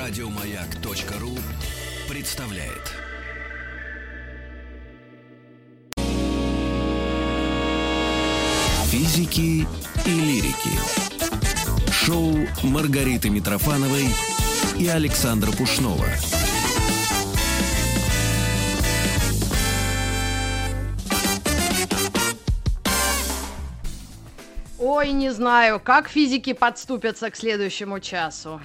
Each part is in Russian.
Радиомаяк.ру представляет. Физики и лирики. Шоу Маргариты Митрофановой и Александра Пушнова. Ой, не знаю, как физики подступятся к следующему часу.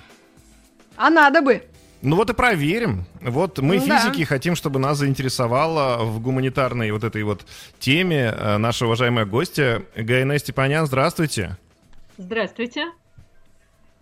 А надо бы. Ну вот и проверим. Вот мы, Ну да. физики, хотим, чтобы нас заинтересовала в гуманитарной вот этой вот теме э, наша уважаемая гостья Гайна Степанян. Здравствуйте. Здравствуйте.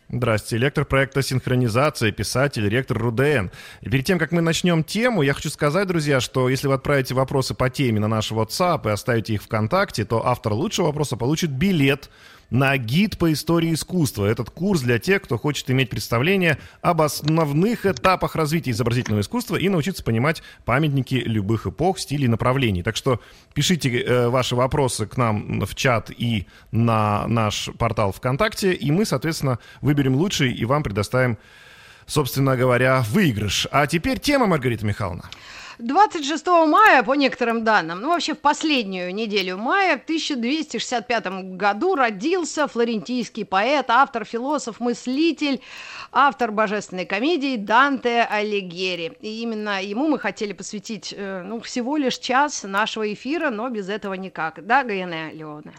Здравствуйте. Лектор проекта «Синхронизация», писатель, ректор РУДН. И перед тем, как мы начнем тему, я хочу сказать, друзья, что если вы отправите вопросы по теме на наш WhatsApp и оставите их ВКонтакте, то автор лучшего вопроса получит билет на гид по истории искусства. Этот курс для тех, кто хочет иметь представление об основных этапах развития изобразительного искусства и научиться понимать памятники любых эпох, стилей направлений. Так что пишите э, ваши вопросы к нам в чат и на наш портал ВКонтакте, и мы, соответственно, выберем лучший и вам предоставим, собственно говоря, выигрыш. А теперь тема, Маргарита Михайловна. 26 мая, по некоторым данным, ну вообще в последнюю неделю мая, в 1265 году родился флорентийский поэт, автор, философ, мыслитель, автор божественной комедии Данте Алигьери. И именно ему мы хотели посвятить э, ну, всего лишь час нашего эфира, но без этого никак. Да, Гаене Леоне?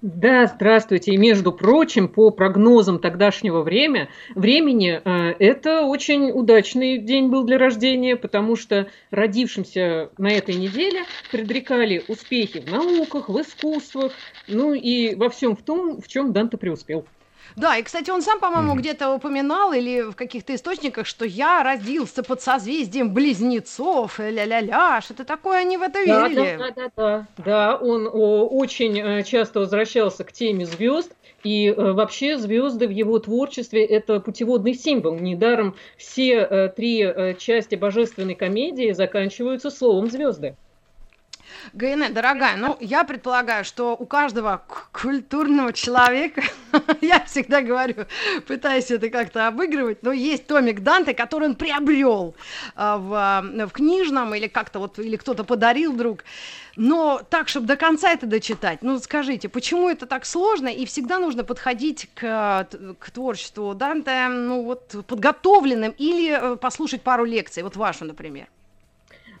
Да, здравствуйте. И между прочим, по прогнозам тогдашнего время, времени, э, это очень удачный день был для рождения, потому что родившимся на этой неделе предрекали успехи в науках, в искусствах, ну и во всем в том, в чем Данте преуспел. Да, и, кстати, он сам, по-моему, Мгм. где-то упоминал или в каких-то источниках, что я родился под созвездием близнецов, э, ля-ля-ля, что-то такое они в это Да, верили. да, да, да, да, он о, очень э, часто возвращался к теме звезд, и э, вообще звезды в его творчестве это путеводный символ. Недаром все э, три э, части божественной комедии заканчиваются словом звезды. ГН, дорогая, ну, я предполагаю, что у каждого культурного человека, я всегда говорю, пытаюсь это как-то обыгрывать, но есть томик Данте, который он приобрел а, в, а, в книжном или как-то вот, или кто-то подарил вдруг. Но так, чтобы до конца это дочитать, ну, скажите, почему это так сложно, и всегда нужно подходить к, к творчеству Данте, ну, вот, подготовленным, или э, послушать пару лекций, вот вашу, например.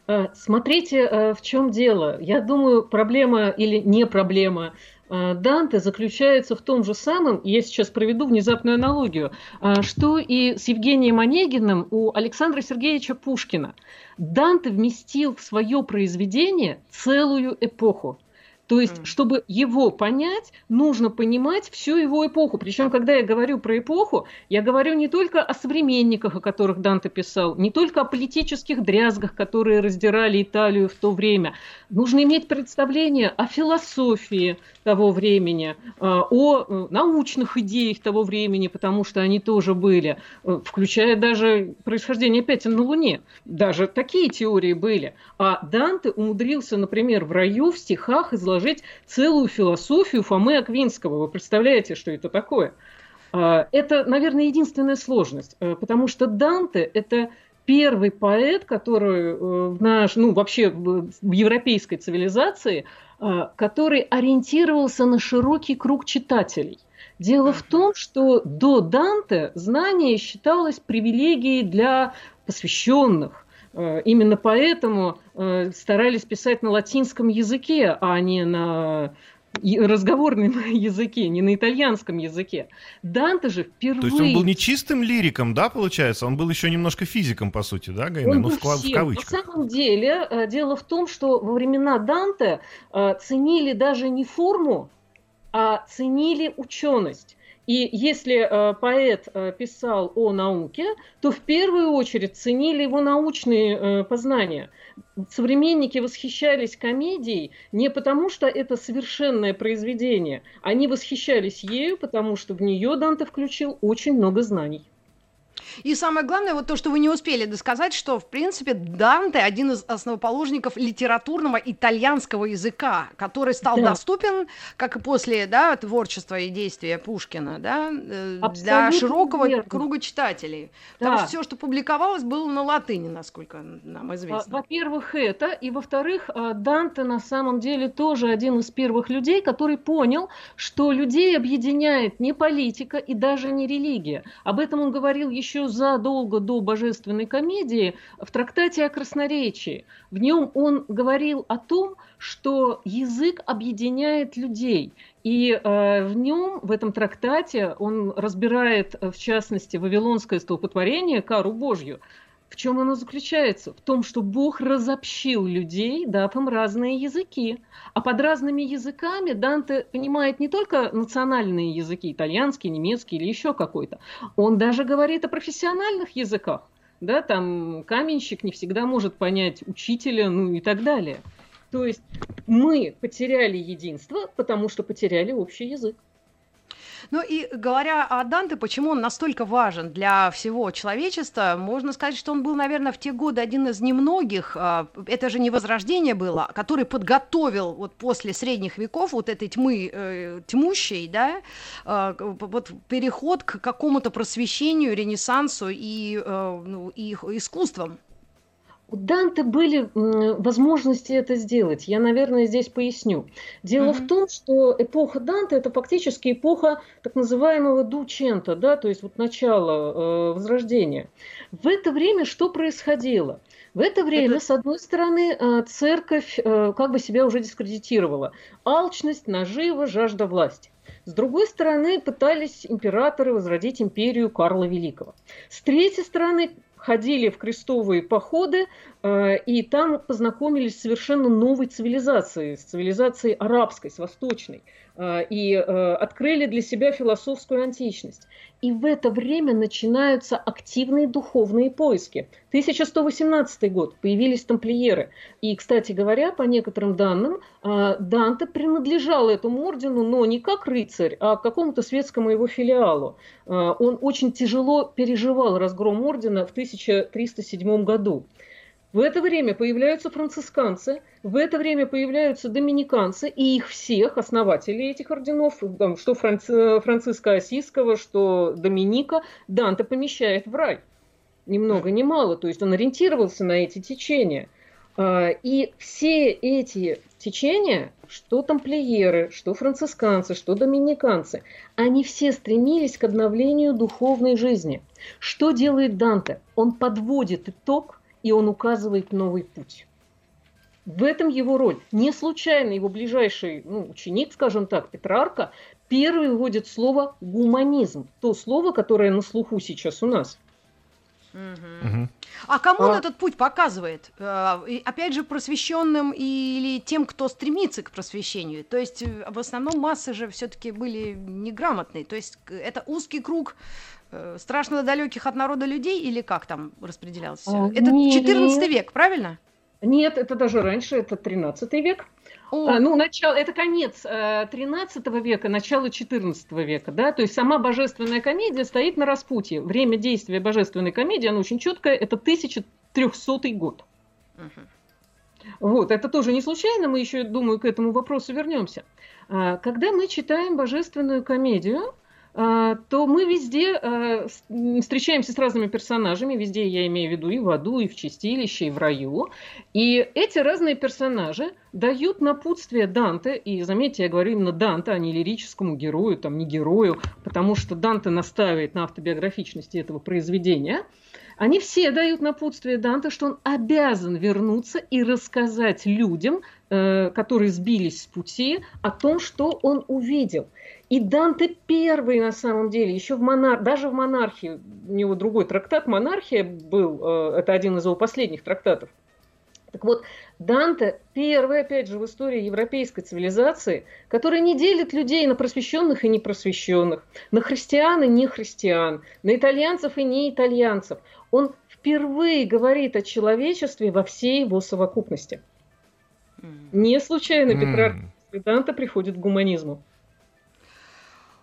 Э, Смотрите, э, в чем дело. Я думаю, проблема или не проблема э, Данте заключается в том же самом, я сейчас проведу внезапную аналогию, э, что и с Евгением Онегиным у Александра Сергеевича Пушкина. Данте вместил в свое произведение целую эпоху. То есть, Мгм. чтобы его понять, нужно понимать всю его эпоху. Причем, когда я говорю про эпоху, я говорю не только о современниках, о которых Данте писал, не только о политических дрязгах, которые раздирали Италию в то время. Нужно иметь представление о философии того времени, э, о э, научных идеях того времени, потому что они тоже были, э, включая даже происхождение пятен на Луне. Даже такие теории были. А Данте умудрился, например, в раю в стихах изложить целую философию Фомы Аквинского. Вы представляете, что это такое? А, Это, наверное, единственная сложность, э, потому что Данте – это первый поэт, который э, в наш, ну, вообще в в европейской цивилизации, э, который ориентировался на широкий круг читателей. Дело в том, что до Данте знание считалось привилегией для посвященных. Э, Именно поэтому э, старались писать на латинском языке, а не на разговорном языке, не на итальянском языке. Данте же впервые... То есть он был не чистым лириком, да, получается? Он был еще немножко физиком, по сути, да, Гайна? Он Ну, в, в кавычках. На самом деле, э, дело в том, что во времена Данте ценили даже не форму, а ценили ученость. И если э, поэт э, писал о науке, то в первую очередь ценили его научные э, познания. Современники восхищались комедией не потому, что это совершенное произведение, они восхищались ею, потому что в нее Данте включил очень много знаний. И самое главное, вот то, что вы не успели досказать, что, в принципе, Данте один из основоположников литературного итальянского языка, который стал да. доступен, как и после да, творчества и действия Пушкина, да, э, для широкого верно. круга читателей. Да. Потому что все, что публиковалось, было на латыни, насколько нам известно. Во-первых, это, и во-вторых, э, Данте на самом деле тоже один из первых людей, который понял, что людей объединяет не политика и даже не религия. Об этом он говорил еще задолго до божественной комедии в трактате о красноречии. В нем он говорил о том, что язык объединяет людей. И э, в нем, в этом трактате, он разбирает, в частности, вавилонское столпотворение, кару Божью, в чем оно заключается? В том, что Бог разобщил людей, дав им разные языки. А под разными языками Данте понимает не только национальные языки, итальянский, немецкий или еще какой-то. Он даже говорит о профессиональных языках. Да, там каменщик не всегда может понять учителя, ну и так далее. То есть мы потеряли единство, потому что потеряли общий язык. Ну и говоря о Данте, почему он настолько важен для всего человечества, можно сказать, что он был, наверное, в те годы один из немногих, а, это же не Возрождение было, который подготовил вот после средних веков вот этой тьмы э, тьмущей, да, а, вот переход к какому-то просвещению, ренессансу и, э, ну, и искусствам. У Данте были возможности это сделать. Я, наверное, здесь поясню. Дело mm-hmm. в том, что эпоха Данте это фактически эпоха так называемого Дучента, да, то есть вот начало э, Возрождения. В это время что происходило? В это время, это... с одной стороны, э, церковь э, как бы себя уже дискредитировала. Алчность, нажива, жажда власти. С другой стороны, пытались императоры возродить империю Карла Великого. С третьей стороны, ходили в крестовые походы, э, и там познакомились с совершенно новой цивилизацией, с цивилизацией арабской, с восточной. А, и э, открыли для себя философскую античность. И в это время начинаются активные духовные поиски. 1118 год, появились тамплиеры. И, кстати говоря, по некоторым данным, а, Данте принадлежал этому ордену, но не как рыцарь, а какому-то светскому его филиалу. Он очень тяжело переживал разгром ордена в 1307 году. В это время появляются францисканцы, в это время появляются доминиканцы, и их всех, основателей этих орденов, что Франци, Франциска Осиского, что Доминика, Данте помещает в рай. Ни много ни мало, то есть он ориентировался на эти течения. А, и все эти течения, что тамплиеры, что францисканцы, что доминиканцы, они все стремились к обновлению духовной жизни. Что делает Данте? Он подводит итог и он указывает новый путь. В этом его роль. Не случайно его ближайший ну, ученик, скажем так, Петрарка, первый вводит слово гуманизм. То слово, которое на слуху сейчас у нас. Угу. А кому а... он этот путь показывает? Э, опять же, просвещенным или тем, кто стремится к просвещению? То есть, э, в основном массы же все-таки были неграмотные. То есть, это узкий круг страшно далеких от народа людей или как там распределялось все? А, это нет. 14 век, правильно? Нет, это даже раньше, это 13 век. А, ну, начало, это конец э, 13 века, начало 14 века, да, то есть сама божественная комедия стоит на распутье. Время действия божественной комедии, оно очень четкое, это 1300 год. Угу. Вот, это тоже не случайно, мы еще, думаю, к этому вопросу вернемся. А, когда мы читаем божественную комедию, то мы везде а, встречаемся с разными персонажами, везде я имею в виду и в аду, и в чистилище, и в раю. И эти разные персонажи дают напутствие Данте, и заметьте, я говорю именно Данте, а не лирическому герою, там не герою, потому что Данте настаивает на автобиографичности этого произведения. Они все дают напутствие Данте, что он обязан вернуться и рассказать людям, э, которые сбились с пути, о том, что он увидел – и Данте первый, на самом деле, еще в монар... даже в монархии, у него другой трактат «Монархия» был, э, это один из его последних трактатов. Так вот, Данте первый, опять же, в истории европейской цивилизации, который не делит людей на просвещенных и непросвещенных, на христиан и нехристиан, на итальянцев и не итальянцев. Он впервые говорит о человечестве во всей его совокупности. Не случайно Петрарк mm. Данте приходит к гуманизму.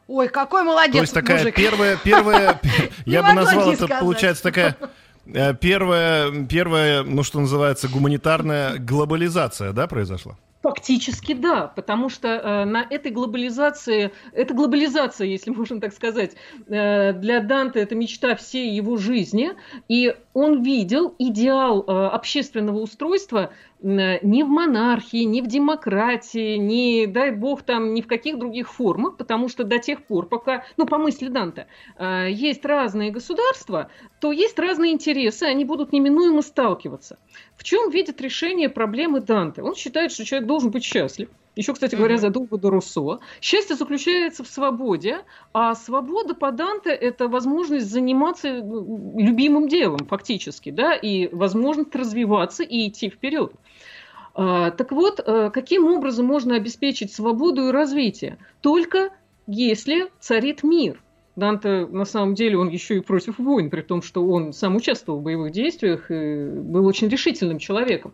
Ой, какой молодец, То есть такая мужик. первая, первая, я бы назвал это, получается, такая э, первая, первая, ну что называется, гуманитарная глобализация, да, произошла? Фактически да, потому что э, на этой глобализации, это глобализация, если можно так сказать, э, для Данте это мечта всей его жизни, и он видел идеал э, общественного устройства не в монархии, не в демократии, не, дай бог, там, ни в каких других формах, потому что до тех пор, пока, ну, по мысли Данте, э, есть разные государства, то есть разные интересы, они будут неминуемо сталкиваться. В чем видит решение проблемы Данте? Он считает, что человек должен быть счастлив. Еще, кстати говоря, задолго до Руссо. Счастье заключается в свободе, а свобода по Данте – это возможность заниматься ну, любимым делом, фактически, да, и возможность развиваться и идти вперед. А, так вот, э, каким образом можно обеспечить свободу и развитие? Только если царит мир. Данте, на самом деле, он еще и против войн, при том, что он сам участвовал в боевых действиях и был очень решительным человеком.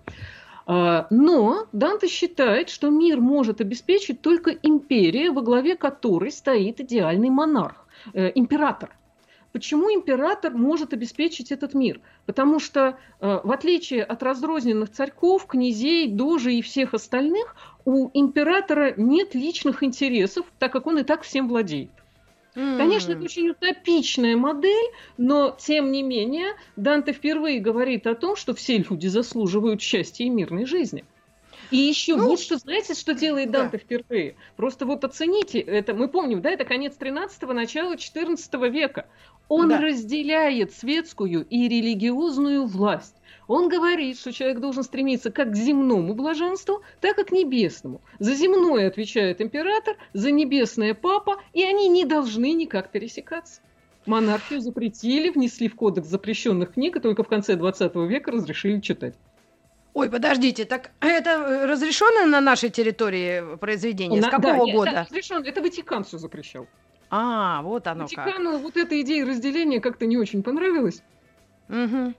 А, но Данте считает, что мир может обеспечить только империя, во главе которой стоит идеальный монарх, э, император. Почему император может обеспечить этот мир? Потому что, э, в отличие от разрозненных царьков, князей, дожей и всех остальных, у императора нет личных интересов, так как он и так всем владеет. Mm. Конечно, это очень утопичная модель, но тем не менее Данте впервые говорит о том, что все люди заслуживают счастья и мирной жизни. И еще ну, вот что, знаете, что делает Данте да. впервые? Просто вот оцените, это мы помним, да, это конец 13-го, начало 14 века. Он да. разделяет светскую и религиозную власть. Он говорит, что человек должен стремиться как к земному блаженству, так и к небесному. За земное отвечает император, за небесное папа, и они не должны никак пересекаться. Монархию запретили, внесли в кодекс запрещенных книг, и только в конце 20 века разрешили читать. Ой, подождите, так это разрешено на нашей территории произведение? На, С какого да, года? Это, разрешено, это Ватикан все запрещал. А, вот оно Ватикану как. вот эта идея разделения как-то не очень понравилась. Угу.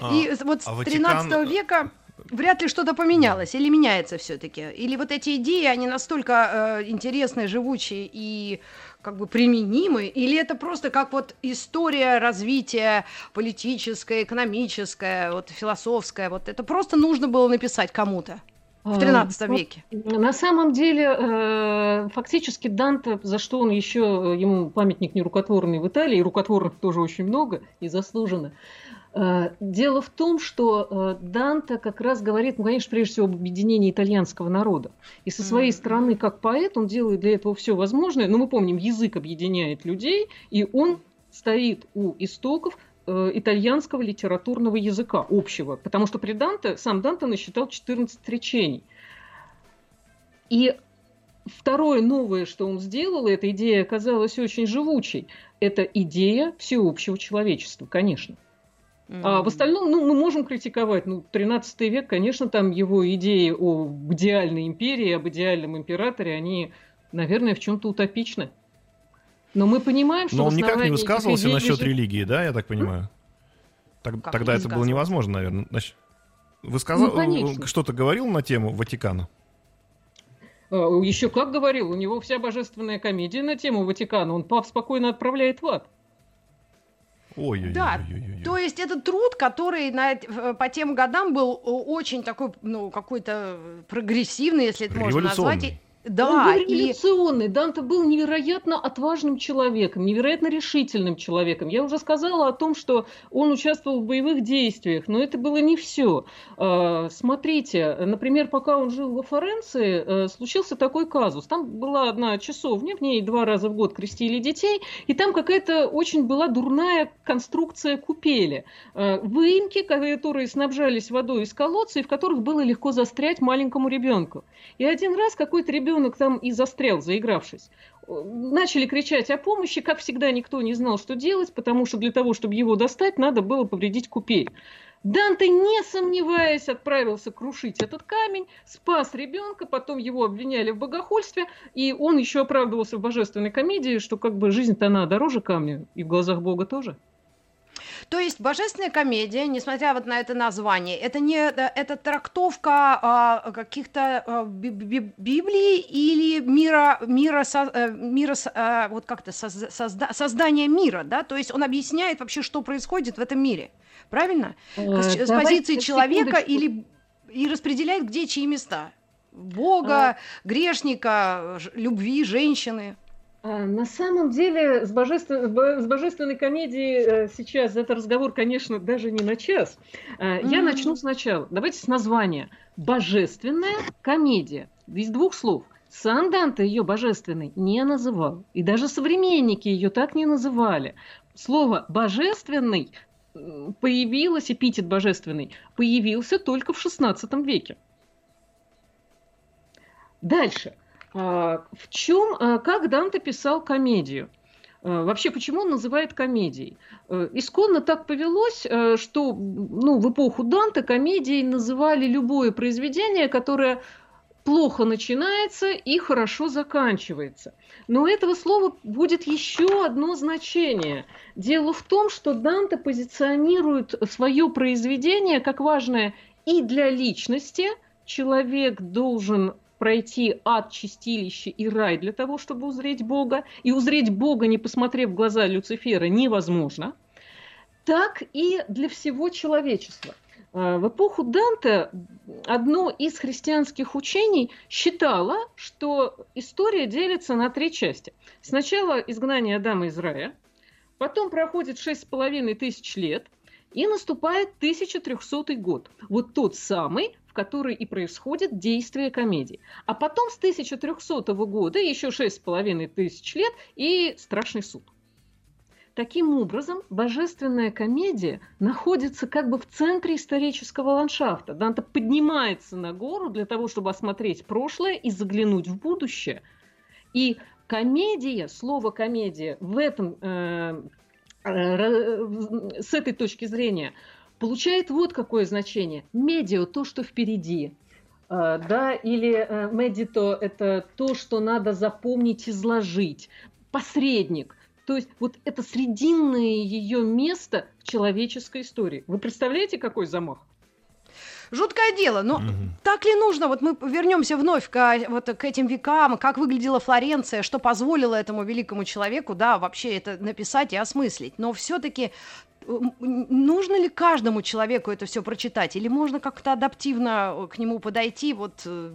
А, и вот а с 13 Ватикан... века вряд ли что-то поменялось, или меняется все-таки. Или вот эти идеи, они настолько э, интересные, живучие и как бы применимы, или это просто как вот история развития политическая, экономическая, вот философская, вот это просто нужно было написать кому-то в 13 а, веке. На самом деле, э, фактически Данте, за что он еще, ему памятник нерукотворный в Италии, и рукотворных тоже очень много, и заслуженно, Э, дело в том, что э, Данте как раз говорит, ну, конечно, прежде всего об объединении итальянского народа. И со своей стороны, как поэт, он делает для этого все возможное. Но мы помним, язык объединяет людей, и он стоит у истоков э, итальянского литературного языка общего. Потому что при Данте, сам Данте насчитал 14 речений. И второе новое, что он сделал, эта идея оказалась очень живучей, это идея всеобщего человечества, конечно. Mm-hmm. А в остальном, ну, мы можем критиковать. Ну, 13 век, конечно, там его идеи о идеальной империи, об идеальном императоре, они, наверное, в чем-то утопичны. Но мы понимаем, что... Но он никак не высказывался насчет лежит... религии, да, я так понимаю? Так, тогда это было невозможно, наверное. Значит, вы сказали, ну, что-то говорил на тему Ватикана? А, Еще как говорил, у него вся божественная комедия на тему Ватикана. Он пап спокойно отправляет в ад. Ой, да, то есть это труд, который на, по тем годам был очень такой, ну, какой-то прогрессивный, если это можно назвать. Да, он был революционный. И... Данте был невероятно отважным человеком, невероятно решительным человеком. Я уже сказала о том, что он участвовал в боевых действиях, но это было не все. А, смотрите, например, пока он жил во Флоренции, э, случился такой казус. Там была одна часовня, в ней два раза в год крестили детей, и там какая-то очень была дурная конструкция купели. А, выемки, которые снабжались водой из колодца, и в которых было легко застрять маленькому ребенку. И один раз какой-то ребенок ребенок там и застрял, заигравшись. Начали кричать о помощи, как всегда никто не знал, что делать, потому что для того, чтобы его достать, надо было повредить купель. Данте, не сомневаясь, отправился крушить этот камень, спас ребенка, потом его обвиняли в богохульстве, и он еще оправдывался в божественной комедии, что как бы жизнь-то она дороже камня, и в глазах Бога тоже. То есть божественная комедия, несмотря вот на это название, это не это трактовка а, каких-то а, би- би- Библии или мира мира со- э, мира а, вот как-то соз- созда- создания мира, да? То есть он объясняет вообще, что происходит в этом мире, правильно? Э, С, с позиции человека секундочку. или и распределяет где чьи места? Бога, А. грешника, любви, женщины. А, На самом деле с, божествен- с бо- с божественной комедией э, сейчас это разговор, конечно, даже не на час. А, Я начну сначала. Давайте с названия. Божественная комедия. Из двух слов. Сам Данте ее божественной не называл. И даже современники ее так не называли. Слово «божественный» появилось, эпитет «божественный», появился только в XVI веке. Дальше. А, В чем, а, как Данте писал комедию? А, Вообще, почему он называет комедией? Исконно так повелось, что ну, в эпоху Данте комедией называли любое произведение, которое плохо начинается и хорошо заканчивается. Но у этого слова будет еще одно значение. Дело в том, что Данте позиционирует свое произведение как важное и для личности. Человек должен пройти ад, чистилище и рай для того, чтобы узреть Бога. И узреть Бога, не посмотрев в глаза Люцифера, невозможно. Так и для всего человечества. А, В эпоху Данте одно из христианских учений считало, что история делится на три части. Сначала изгнание Адама из рая, потом проходит шесть с половиной тысяч лет, и наступает 1300 год. Вот тот самый, в который и происходит действие комедии. А потом с 1300 года еще шесть с половиной тысяч лет и страшный суд. Таким образом, божественная комедия находится как бы в центре исторического ландшафта. Данте поднимается на гору для того, чтобы осмотреть прошлое и заглянуть в будущее. И комедия, слово комедия в этом, э, э, с этой точки зрения получает вот какое значение. Медио – то, что впереди. Э, да, или э, медито – это то, что надо запомнить, изложить. Посредник. То есть вот это срединное ее место в человеческой истории. Вы представляете, какой замах? Жуткое дело, но Мгм. так ли нужно? Вот мы вернемся вновь к, вот, к этим векам, как выглядела Флоренция, что позволило этому великому человеку, да, вообще это написать и осмыслить. Но все-таки нужно ли каждому человеку это все прочитать? Или можно как-то адаптивно к нему подойти? Вот э,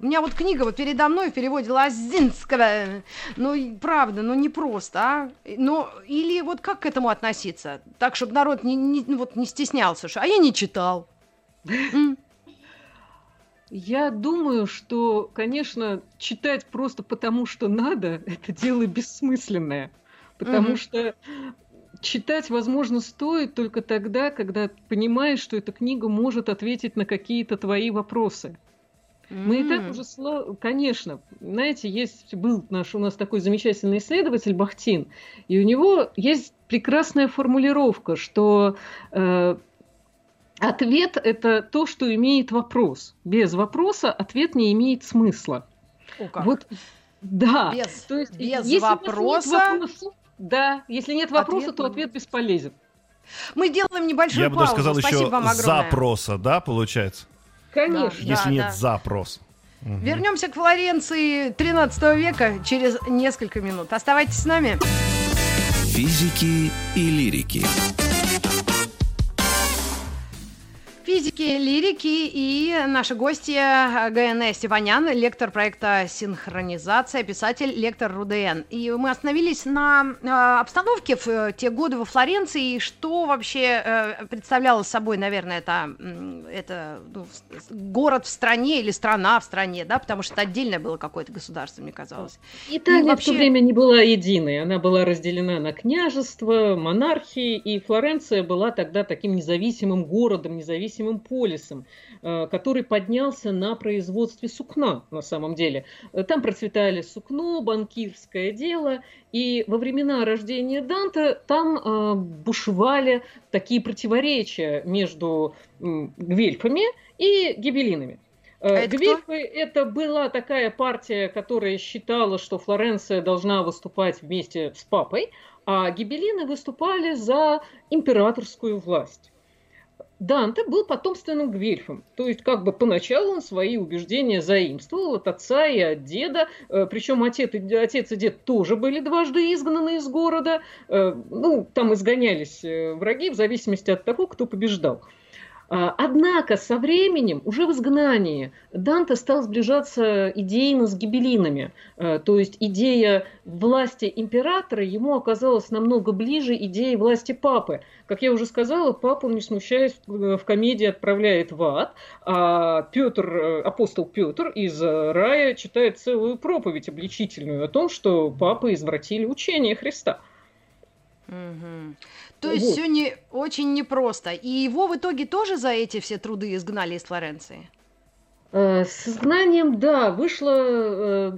у меня вот книга вот передо мной в переводе Лазинского. Ну, правда, ну не просто, а? Но, или вот как к этому относиться? Так, чтобы народ не, не, вот, не стеснялся, что, а я не читал. Я думаю, что, конечно, читать просто потому, что надо, это дело бессмысленное. Потому Мгм. что читать, возможно, стоит только тогда, когда понимаешь, что эта книга может ответить на какие-то твои вопросы. Мы и так уже, сло- конечно, знаете, есть был наш у нас такой замечательный исследователь Бахтин, и у него есть прекрасная формулировка, что э, ответ это то, что имеет вопрос. Без вопроса ответ не имеет смысла. О, как. Вот, да. без, То есть, без если вопроса. вопроса, да, если нет вопроса, Ответ то ответ будет. бесполезен. Мы делаем небольшую Я бы даже паузу. сказал Спасибо еще вам огромное. запроса, да, получается? Конечно. Да. Если нет да. запрос. Мгм. Вернемся к Флоренции 13 века через несколько минут. Оставайтесь с нами. Физики и лирики. Физики, лирики и наши гости ГНС Степанян, лектор проекта «Синхронизация», писатель, лектор РУДН. И мы остановились на э, обстановке в э, те годы во Флоренции, и что вообще э, представляло собой, наверное, это, это ну, город в стране или страна в стране, да, потому что это отдельное было какое-то государство, мне казалось. Италия И в вообще- то время не была единой. Она была разделена на княжество, монархии, и Флоренция была тогда таким независимым городом, независимым полисом, э, который поднялся на производстве сукна на самом деле. Э, Там процветали сукно, банкирское дело, и во времена рождения Данта там э, бушевали такие противоречия между гвельфами и гибелинами. А это Гвильфы это была такая партия, которая считала, что Флоренция должна выступать вместе с папой, а гибелины выступали за императорскую власть. Данте был потомственным гвельфом, то есть как бы поначалу он свои убеждения заимствовал от отца и от деда, э, причем отец, отец и дед тоже были дважды изгнаны из города, э, ну, там изгонялись э, враги в зависимости от того, кто побеждал. А, однако со временем, уже в изгнании, Данте стал сближаться идейно с гибелинами. А, то есть идея власти императора ему оказалась намного ближе идеи власти папы. Как я уже сказала, папу, не смущаясь, в комедии отправляет в ад, а Петр, апостол Петр из рая читает целую проповедь обличительную о том, что папы извратили учение Христа. Угу. То есть вот. все не, очень непросто. И его в итоге тоже за эти все труды изгнали из Флоренции? Э, с изгнанием, да, вышло... Э,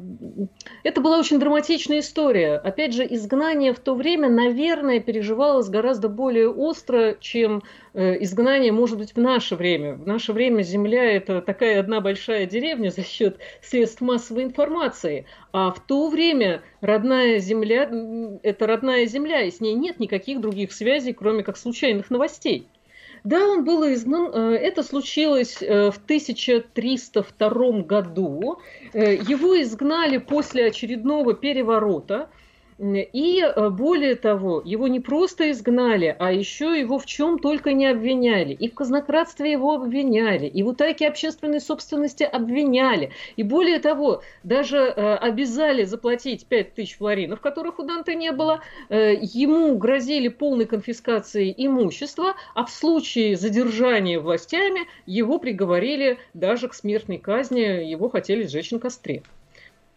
это была очень драматичная история. Опять же, изгнание в то время, наверное, переживалось гораздо более остро, чем э, изгнание, может быть, в наше время. В наше время Земля – это такая одна большая деревня за счет средств массовой информации. А в то время родная Земля – это родная Земля, и с ней нет никаких других связей, кроме как случайных новостей. Да, он был изгнан. Э, это случилось э, в 1302 году. Э, его изгнали после очередного переворота. И э, более того, его не просто изгнали, а еще его в чем только не обвиняли. И в казнократстве его обвиняли, и в утайке общественной собственности обвиняли. И более того, даже э, обязали заплатить 5 тысяч флоринов, которых у Данте не было. Э, ему грозили полной конфискацией имущества, а в случае задержания властями его приговорили даже к смертной казни, его хотели сжечь на костре.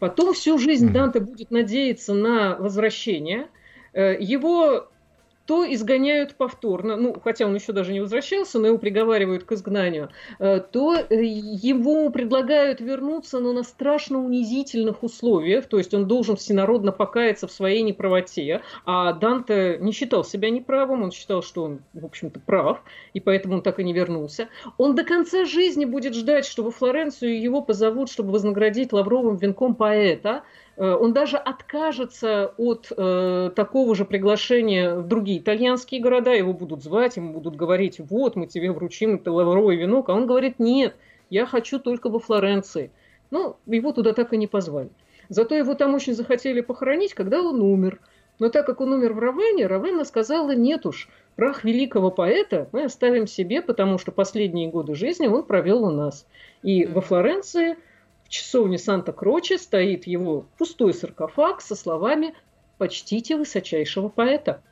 Потом всю жизнь Данте будет надеяться на возвращение. Э, его то изгоняют повторно, ну, хотя он еще даже не возвращался, но его приговаривают к изгнанию, э, то э, ему предлагают вернуться, но на страшно унизительных условиях, то есть он должен всенародно покаяться в своей неправоте, а Данте не считал себя неправым, он считал, что он, в общем-то, прав, и поэтому он так и не вернулся. Он до конца жизни будет ждать, что во Флоренцию его позовут, чтобы вознаградить лавровым венком поэта, он даже откажется от э, такого же приглашения в другие итальянские города, его будут звать, ему будут говорить, вот, мы тебе вручим это лавровый венок, а он говорит, нет, я хочу только во Флоренции. Но его туда так и не позвали. Зато его там очень захотели похоронить, когда он умер. Но так как он умер в Равене, Равена сказала, нет уж, прах великого поэта мы оставим себе, потому что последние годы жизни он провел у нас. И во Флоренции – часовне Санта-Кроче стоит его пустой саркофаг со словами «Почтите высочайшего поэта».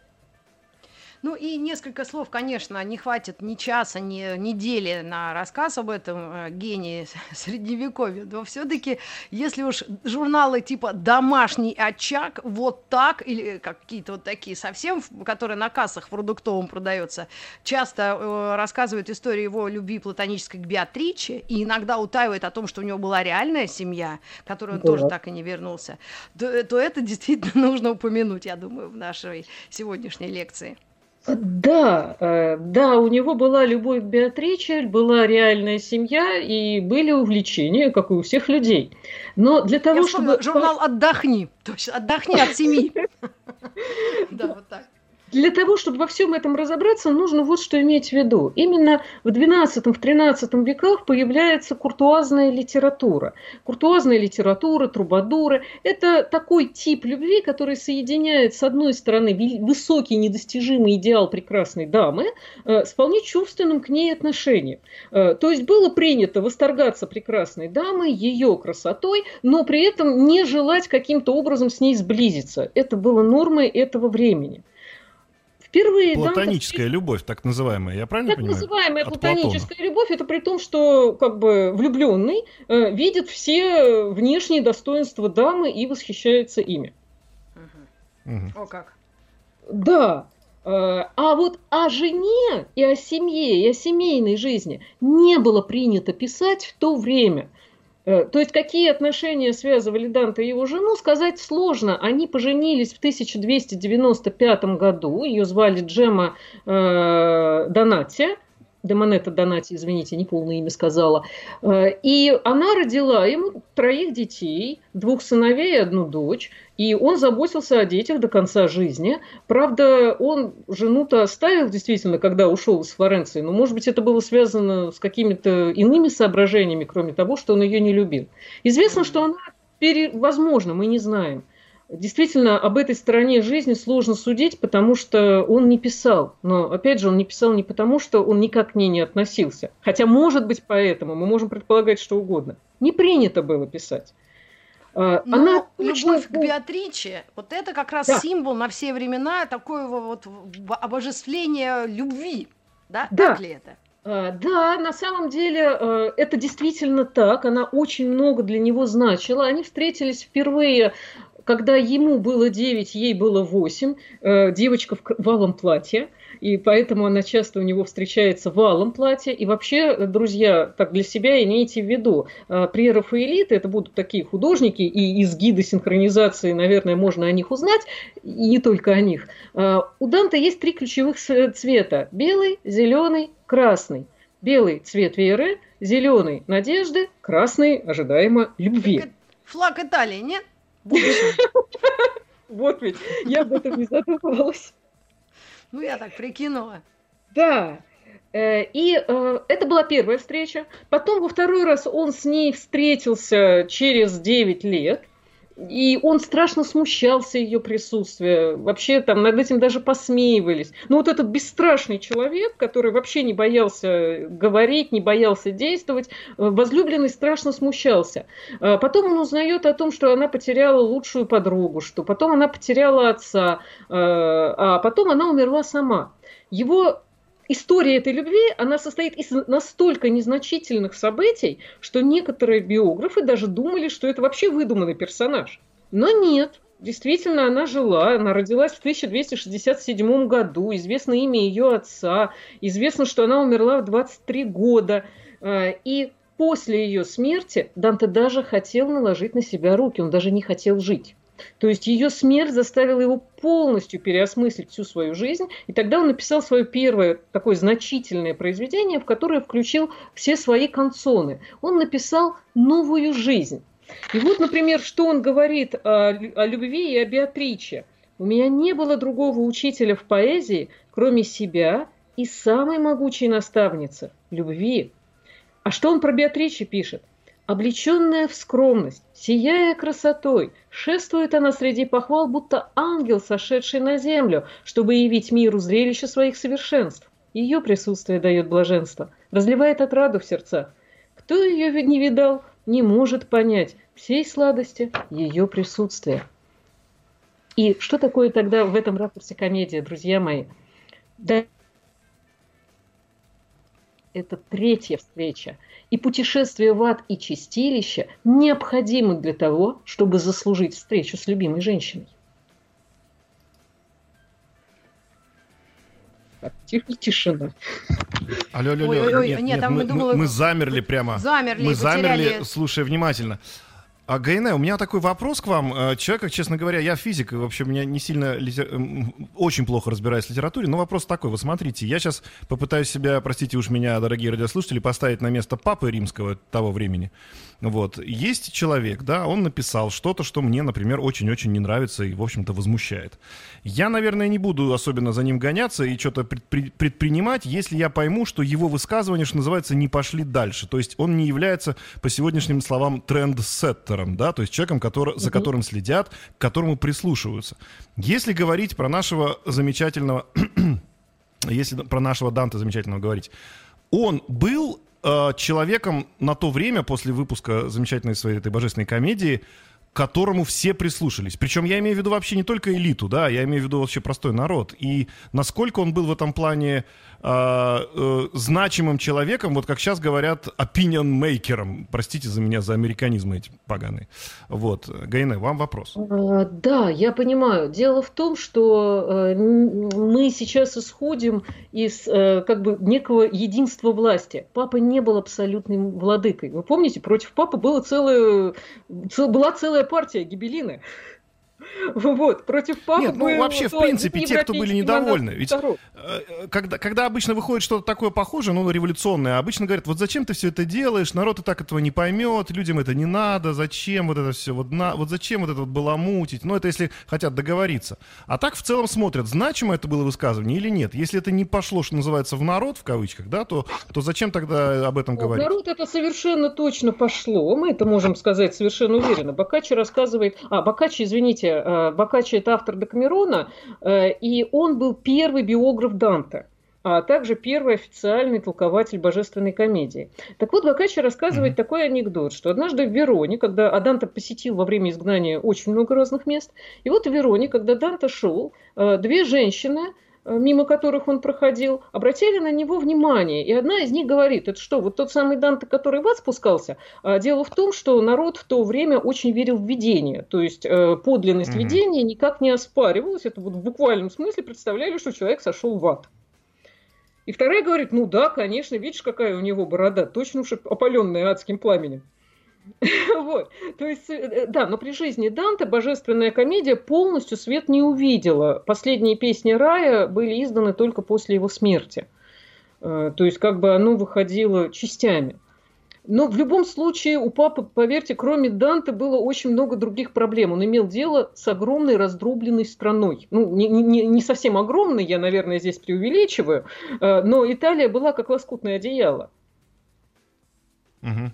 Ну и несколько слов, конечно, не хватит ни часа, ни недели на рассказ об этом э, гении средневековья, но все-таки, если уж журналы типа «Домашний очаг», вот так, или какие-то вот такие совсем, которые на кассах в продуктовом продаются, часто э, рассказывают историю его любви платонической к Беатриче и иногда утаивают о том, что у него была реальная семья, которой он да. тоже так и не вернулся, то, то это действительно нужно упомянуть, я думаю, в нашей сегодняшней лекции. Да, э, да, у него была любовь к Беатриче, была реальная семья и были увлечения, как и у всех людей. Но для того, Я чтобы... Журнал «Отдохни», то есть «Отдохни от семьи». Да, вот так. Для того, чтобы во всем этом разобраться, нужно вот что иметь в виду. Именно в XII-XIII веках появляется куртуазная литература. Куртуазная литература, трубадуры – это такой тип любви, который соединяет, с одной стороны, высокий недостижимый идеал прекрасной дамы э, с вполне чувственным к ней отношением. Э, то есть было принято восторгаться прекрасной дамой, ее красотой, но при этом не желать каким-то образом с ней сблизиться. Это было нормой этого времени. Впервые Платоническая Данте... любовь, так называемая, я правильно так понимаю? Так называемая От платоническая Платона. любовь, это при том, что как бы влюбленный э, видит все внешние достоинства дамы и восхищается ими. Угу. Угу. О как. Да. Э, а вот о жене и о семье, и о семейной жизни не было принято писать в то время. Э, то есть какие отношения связывали Данте и его жену, сказать сложно. Они поженились в 1295 году, ее звали Джема э, Донати, Демонета Донати, извините, не полное имя сказала. Э, и она родила ему троих детей, двух сыновей и одну дочь. И он заботился о детях до конца жизни. Правда, он жену-то оставил действительно, когда ушел из Флоренции. Но, может быть, это было связано с какими-то иными соображениями, кроме того, что он ее не любил. Известно, что она, пере... возможно, мы не знаем, Действительно, об этой стороне жизни сложно судить, потому что он не писал. Но, опять же, он не писал не потому, что он никак к ней не относился. Хотя, может быть, поэтому. Мы можем предполагать что угодно. Не принято было писать. А, Но Она любовь точно... к Беатриче, вот это как раз да. символ на все времена такого вот обожествления любви. Да? да. Так ли это? А, да, на самом деле э, это действительно так. Она очень много для него значила. Они встретились впервые когда ему было 9, ей было 8, э, девочка в валом платье, и поэтому она часто у него встречается в валом платье. И вообще, друзья, так для себя имейте в виду, э, при Рафаэлите это будут такие художники, и из гида синхронизации, наверное, можно о них узнать, и не только о них. Э, у Данте есть три ключевых цвета – белый, зеленый, красный. Белый – цвет веры, зеленый – надежды, красный – ожидаемо любви. Флаг Италии, нет? Вот ведь, я об этом не задумывалась. Ну, я так прикинула. Да. Э, и э, это была первая встреча. Потом во второй раз он с ней встретился через 9 лет. И он страшно смущался ее присутствия. Вообще там над этим даже посмеивались. Но вот этот бесстрашный человек, который вообще не боялся говорить, не боялся действовать, э, возлюбленный страшно смущался. А потом он узнает о том, что она потеряла лучшую подругу, что потом она потеряла отца, э, а потом она умерла сама. Его история этой любви, она состоит из настолько незначительных событий, что некоторые биографы даже думали, что это вообще выдуманный персонаж. Но нет, действительно она жила, она родилась в 1267 году, известно имя ее отца, известно, что она умерла в 23 года. А, и после ее смерти Данте даже хотел наложить на себя руки, он даже не хотел жить. То есть ее смерть заставила его полностью переосмыслить всю свою жизнь, и тогда он написал свое первое такое значительное произведение, в которое включил все свои канцоны. Он написал «Новую жизнь». И вот, например, что он говорит о, о любви и о Беатриче. «У меня не было другого учителя в поэзии, кроме себя и самой могучей наставницы – любви». А что он про Беатриче пишет? Облеченная в скромность, сияя красотой, шествует она среди похвал, будто ангел, сошедший на землю, чтобы явить миру зрелище своих совершенств. Ее присутствие дает блаженство, разливает отраду в сердцах. Кто ее не видал, не может понять всей сладости ее присутствия. И что такое тогда в этом ракурсе комедия, друзья мои? Да, это третья встреча – и путешествие в ад и чистилище необходимы для того, чтобы заслужить встречу с любимой женщиной. Тихо, тишина. Алло, алло, алло. Нет, нет, нет, там мы, мы, думали... мы замерли прямо. Замерли, Мы замерли, потеряли... слушая внимательно. А Гайне, у меня такой вопрос к вам. Э, человек, честно говоря, я физик, и вообще меня не сильно, литер... очень плохо разбираюсь в литературе, но вопрос такой. Вот смотрите, я сейчас попытаюсь себя, простите уж меня, дорогие радиослушатели, поставить на место папы римского того времени. Вот. Есть человек, да, он написал что-то, что мне, например, очень-очень не нравится и, в общем-то, возмущает. Я, наверное, не буду особенно за ним гоняться и что-то предпри- предпринимать, если я пойму, что его высказывания, что называется, не пошли дальше. То есть он не является, по сегодняшним словам, трендсеттером, да, то есть человеком, который, за которым следят, к которому прислушиваются. Если говорить про нашего замечательного, если про нашего Данте замечательного говорить, он был э, человеком на то время, после выпуска замечательной своей этой божественной комедии, которому все прислушались. Причем я имею в виду вообще не только элиту, да, я имею в виду вообще простой народ. И насколько он был в этом плане э, э, значимым человеком, вот как сейчас говорят, opinion-мейкером. Простите за меня за американизмы эти поганые. Вот. Гайне, вам вопрос. А, да, я понимаю. Дело в том, что э, мы сейчас исходим из э, как бы некого единства власти. Папа не был абсолютным владыкой. Вы помните, против папы было целое, цел, была целая партия гибелины. Вот, против папы Нет, ну вообще, в принципе, те, кто были недовольны. Ведь э, когда, когда обычно выходит что-то такое похожее, ну, революционное, обычно говорят, вот зачем ты все это делаешь, народ и так этого не поймет, людям это не надо, зачем вот это все, вот, на, вот зачем вот это вот баламутить, ну, это если хотят договориться. А так в целом смотрят, значимо это было высказывание или нет. Если это не пошло, что называется, в народ, в кавычках, да, то, то зачем тогда об этом говорить? В народ это совершенно точно пошло, мы это можем сказать совершенно уверенно. Бакачи рассказывает, а, Бакачи, извините, э, Бакачи это автор Декамерона, э, и он был первый биограф Данте а также первый официальный толкователь божественной комедии. Так вот, Бокаччо рассказывает mm-hmm. такой анекдот, что однажды в Вероне, когда а Данте посетил во время изгнания очень много разных мест, и вот в Вероне, когда Данте шел, э, две женщины мимо которых он проходил, обратили на него внимание. И одна из них говорит, это что, вот тот самый Данте, который в ад спускался? А дело в том, что народ в то время очень верил в видение. То есть э, подлинность угу. видения никак не оспаривалась. Это вот в буквальном смысле представляли, что человек сошел в ад. И вторая говорит, ну да, конечно, видишь, какая у него борода, точно уж опаленная адским пламенем. Вот. То есть, э, да, но при жизни Данте божественная комедия полностью свет не увидела. Последние песни рая были изданы только после его смерти. Э, то есть, как бы оно выходило частями. Но в любом случае у папы, поверьте, кроме Данте было очень много других проблем. Он имел дело с огромной раздробленной страной. Ну, не, не, не совсем огромной, я, наверное, здесь преувеличиваю, э, но Италия была как лоскутное одеяло. Угу.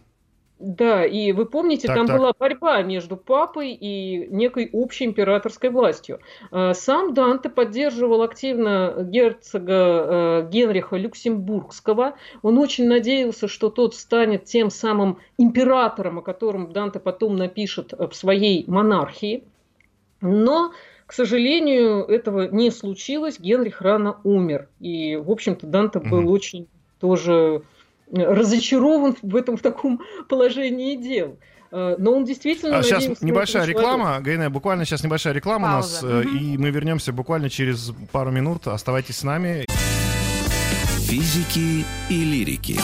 Да, и вы помните, так, там так. была борьба между папой и некой общей императорской властью. А, сам Данте поддерживал активно герцога э, Генриха Люксембургского. Он очень надеялся, что тот станет тем самым императором, о котором Данте потом напишет в своей монархии. Но к сожалению, этого не случилось. Генрих рано умер. И, в общем-то, Данте был mm-hmm. очень тоже разочарован в этом в таком положении дел. Э, но он действительно... А сейчас небольшая реклама, Гайне, буквально сейчас небольшая реклама Пауза. у нас, угу. и мы вернемся буквально через пару минут. Оставайтесь с нами. Физики и лирики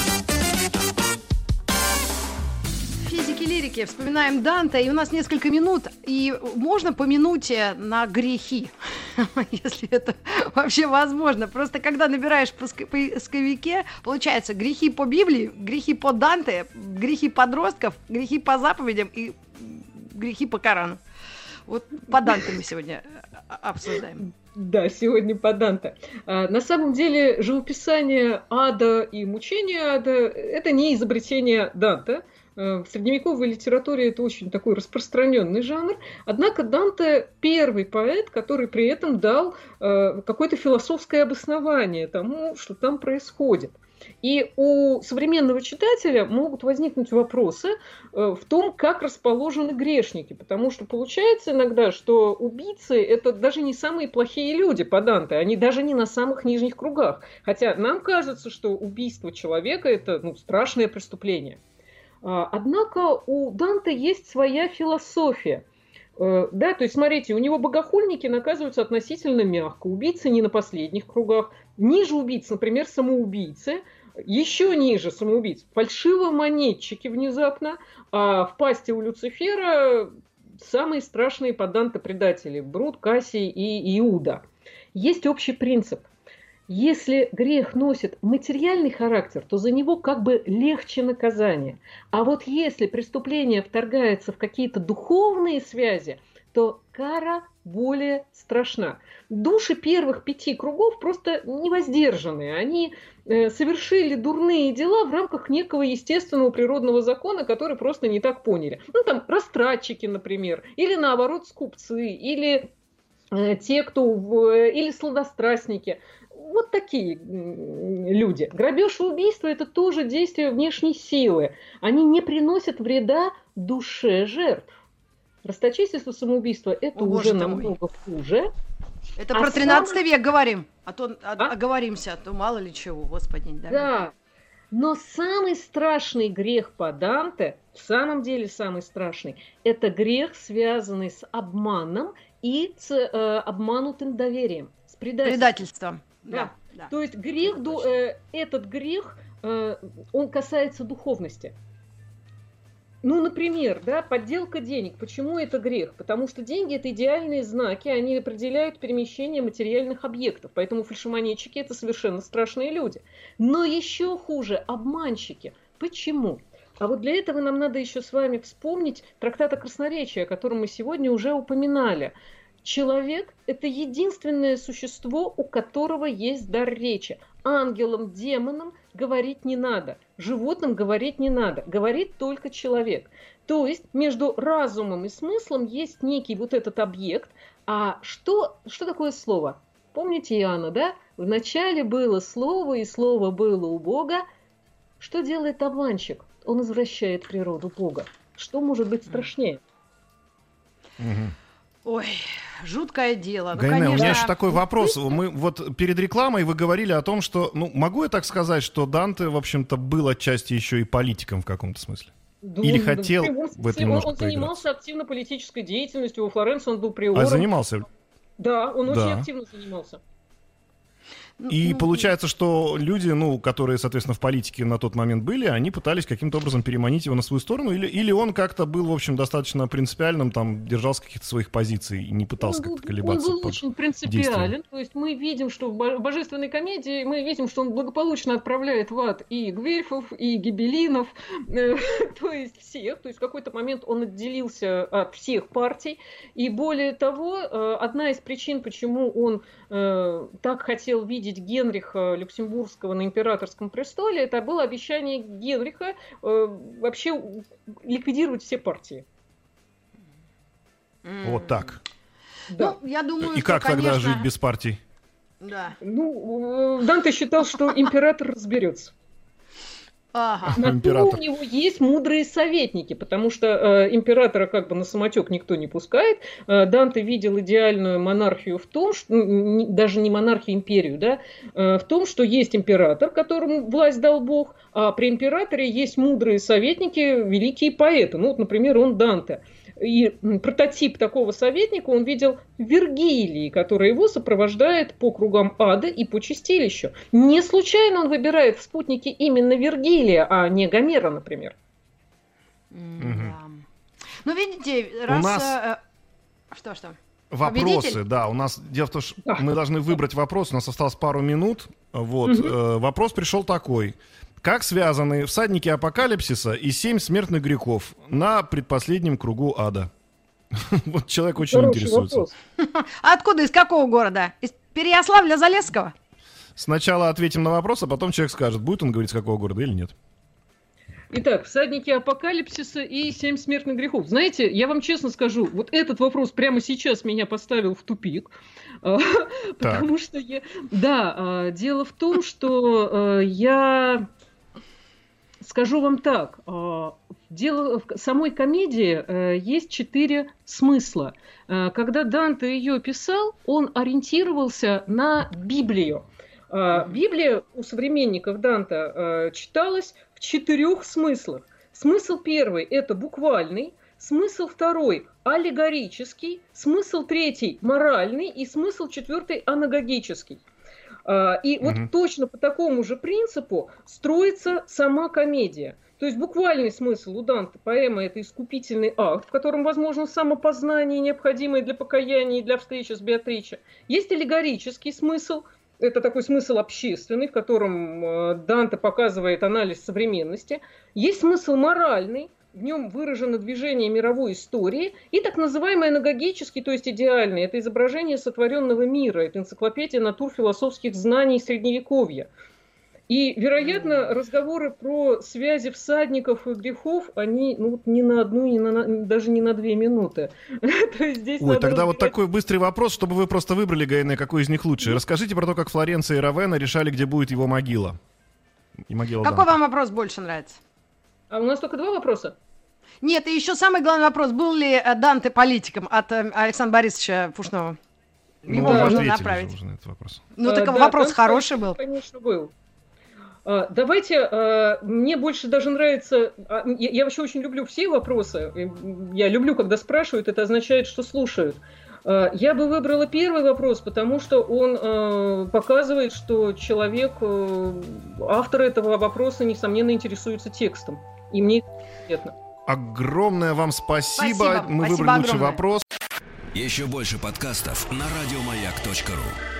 лирики, вспоминаем Данте, и у нас несколько минут, и можно по минуте на грехи, если это вообще возможно. Просто когда набираешь в поисковике, получается грехи по Библии, грехи по Данте, грехи подростков, грехи по заповедям и грехи по Корану. Вот по Данте мы сегодня а, обсуждаем. Да, сегодня по Данте. А, на самом деле живописание ада и мучение ада – это не изобретение Данте. Э, в средневековой литературе это очень такой распространенный жанр. Однако Данте первый поэт, который при этом дал э, какое-то философское обоснование тому, что там происходит. И у современного читателя могут возникнуть вопросы э, в том, как расположены грешники. Потому что получается иногда, что убийцы – это даже не самые плохие люди по Данте, они даже не на самых нижних кругах. Хотя нам кажется, что убийство человека – это ну, страшное преступление. А, однако у Данте есть своя философия. Э, да, то есть, смотрите, у него богохульники наказываются относительно мягко, убийцы не на последних кругах, ниже убийц, например, самоубийцы, еще ниже самоубийц, фальшивомонетчики внезапно, а в пасти у Люцифера самые страшные по Данте предатели – Брут, Кассий и Иуда. Есть общий принцип. Если грех носит материальный характер, то за него как бы легче наказание. А вот если преступление вторгается в какие-то духовные связи, то кара более страшна. Души первых пяти кругов просто невоздержанные. Они э, совершили дурные дела в рамках некого естественного природного закона, который просто не так поняли. Ну, там, растратчики, например, или наоборот, скупцы, или э, те, кто, э, или сладострастники вот такие люди. Грабеж и убийство – это тоже действие внешней силы. Они не приносят вреда душе жертв. Расточительство, самоубийство – это О, уже намного хуже. Это а про 13 сам... век говорим, а то а? оговоримся, а то мало ли чего, господи. Да. да. Но самый страшный грех по Данте, в самом деле самый страшный, это грех, связанный с обманом и с э, обманутым доверием, с предательством. Предательством. Да. да. То есть грех, э, этот грех, э, он касается духовности. ну, например, да, подделка денег. Почему это грех? Потому что деньги это идеальные знаки, они определяют перемещение материальных объектов. Поэтому фальшимонетчики это совершенно страшные люди. Но еще хуже обманщики. Почему? А вот для этого нам надо еще с вами вспомнить трактат о красноречии, о котором мы сегодня уже упоминали. Человек – это единственное существо, у которого есть дар речи. Ангелам, демонам говорить не надо, животным говорить не надо, говорит только человек. То есть между разумом и смыслом есть некий вот этот объект. А что, что такое слово? Помните Иоанна, да? Вначале было слово, и слово было у Бога. Что делает обманщик? Он извращает природу Бога. Что может быть страшнее? Ой, жуткое дело. Ну, Гайне, у меня еще такой вопрос. Мы вот перед рекламой вы говорили о том, что, ну, могу я так сказать, что Данте, в общем-то, был отчасти еще и политиком в каком-то смысле? Да, Или хотел да, в этом немножко Он занимался активно политической деятельностью. Во Флоренции он был приором. А занимался? Да, он да. очень активно занимался. И получается, что люди, ну, которые, соответственно, в политике на тот момент были, они пытались каким-то образом переманить его на свою сторону, или, или он как-то был, в общем, достаточно принципиальным, там, держался каких-то своих позиций и не пытался как-то колебаться. Он был очень принципиален, то есть мы видим, что в божественной комедии, мы видим, что он благополучно отправляет в ад и Гвельфов, и Гибелинов, э, то есть всех, то есть в какой-то момент он отделился от всех партий, и более того, э, одна из причин, почему он э, так хотел видеть видеть Генриха Люксембургского на императорском престоле, это было обещание Генриха э, вообще ликвидировать все партии. Вот так. Да. Ну, я думаю, И что, как конечно... тогда жить без партий? Да. Ну, э, Данте считал, что император разберется. Ага. На император. у него есть мудрые советники, потому что э, императора как бы на самотек никто не пускает. Э, Данте видел идеальную монархию в том, что ну, даже не монархию, империю, да, э, в том, что есть император, которому власть дал Бог, а при императоре есть мудрые советники, великие поэты. Ну, вот, например, он Данте. И прототип такого советника он видел в Вергилии, который его сопровождает по кругам ада и по чистилищу. Не случайно он выбирает в спутнике именно Вергилия, а не Гомера, например. Mm-hmm. Ну, видите, раз... У нас... Э, что, что? Вопросы, Победитель? да. У нас дело в том, что мы должны выбрать вопрос. У нас осталось пару минут. Вот. Угу. Э, вопрос пришел такой. Как связаны всадники апокалипсиса и семь смертных грехов на предпоследнем кругу ада? Вот человек очень интересуется. А откуда, из какого города? Из Переяславля-Залесского? Сначала ответим на вопрос, а потом человек скажет, будет он говорить, с какого города или нет. Итак, всадники апокалипсиса и семь смертных грехов. Знаете, я вам честно скажу, вот этот вопрос прямо сейчас меня поставил в тупик. Потому что я... Да, а, дело в том, что а, я Скажу вам так, а, дело в самой комедии э, есть четыре смысла. Э, когда Данте ее писал, он ориентировался на Библию. Библия у современников Данте э, читалась в четырех смыслах. Смысл первый – это буквальный, смысл второй – аллегорический, смысл третий – моральный и смысл четвертый – анагогический. А, и вот угу. точно по такому же принципу строится сама комедия. То есть буквальный смысл у Данте поэма – это искупительный акт, в котором возможно самопознание, необходимое для покаяния и для встречи с Беатриче. Есть аллегорический смысл, это такой смысл общественный, в котором э, Данте показывает анализ современности. Есть смысл моральный, нем выражено движение мировой истории, и так называемый анагогический, то есть идеальный, это изображение сотворенного мира, это энциклопедия натур философских знаний Средневековья. И, вероятно, разговоры про связи всадников и грехов, они ну, вот не на одну, не на, даже не на две минуты. то есть здесь Ой, тогда вот такой быстрый вопрос, чтобы вы просто выбрали, Гайне, какой из них лучше. Расскажите про то, как Флоренция и Равена решали, где будет его могила. И могила Какой Данте. вам вопрос больше нравится? А у нас только два вопроса? Нет, и еще самый главный вопрос. Был ли э, Данте политиком от э, Александра Борисовича Пушного? Ну, Его можно направить. Уже на этот вопрос. Ну, так а, вопрос да, хороший был. Конечно, был. А, давайте, мне больше даже нравится, а, я, я вообще очень люблю все вопросы, я люблю, когда спрашивают, это означает, что слушают. А, я бы выбрала первый вопрос, потому что он э, показывает, что человек, э, автор этого вопроса, несомненно, интересуется текстом. И мне это приятно. Огромное вам спасибо. Спасибо. Мы Спасибо выбрали лучший огромное. вопрос. Еще больше подкастов на радиомаяк.ру.